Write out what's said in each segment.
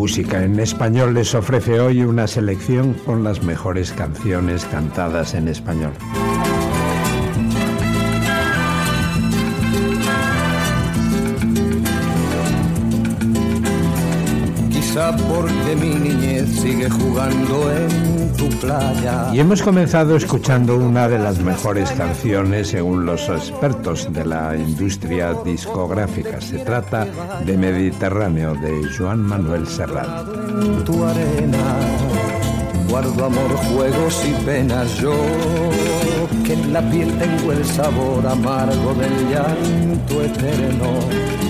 Música en Español les ofrece hoy una selección con las mejores canciones cantadas en español. porque mi sigue jugando en tu playa. Y hemos comenzado escuchando una de las mejores canciones según los expertos de la industria discográfica. Se trata de Mediterráneo de Joan Manuel Serrat. tu arena guardo amor, juegos y penas yo, que en la piel tengo el sabor amargo del llanto eterno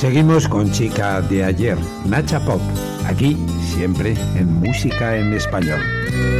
Seguimos con Chica de ayer, Nacha Pop, aquí siempre en música en español.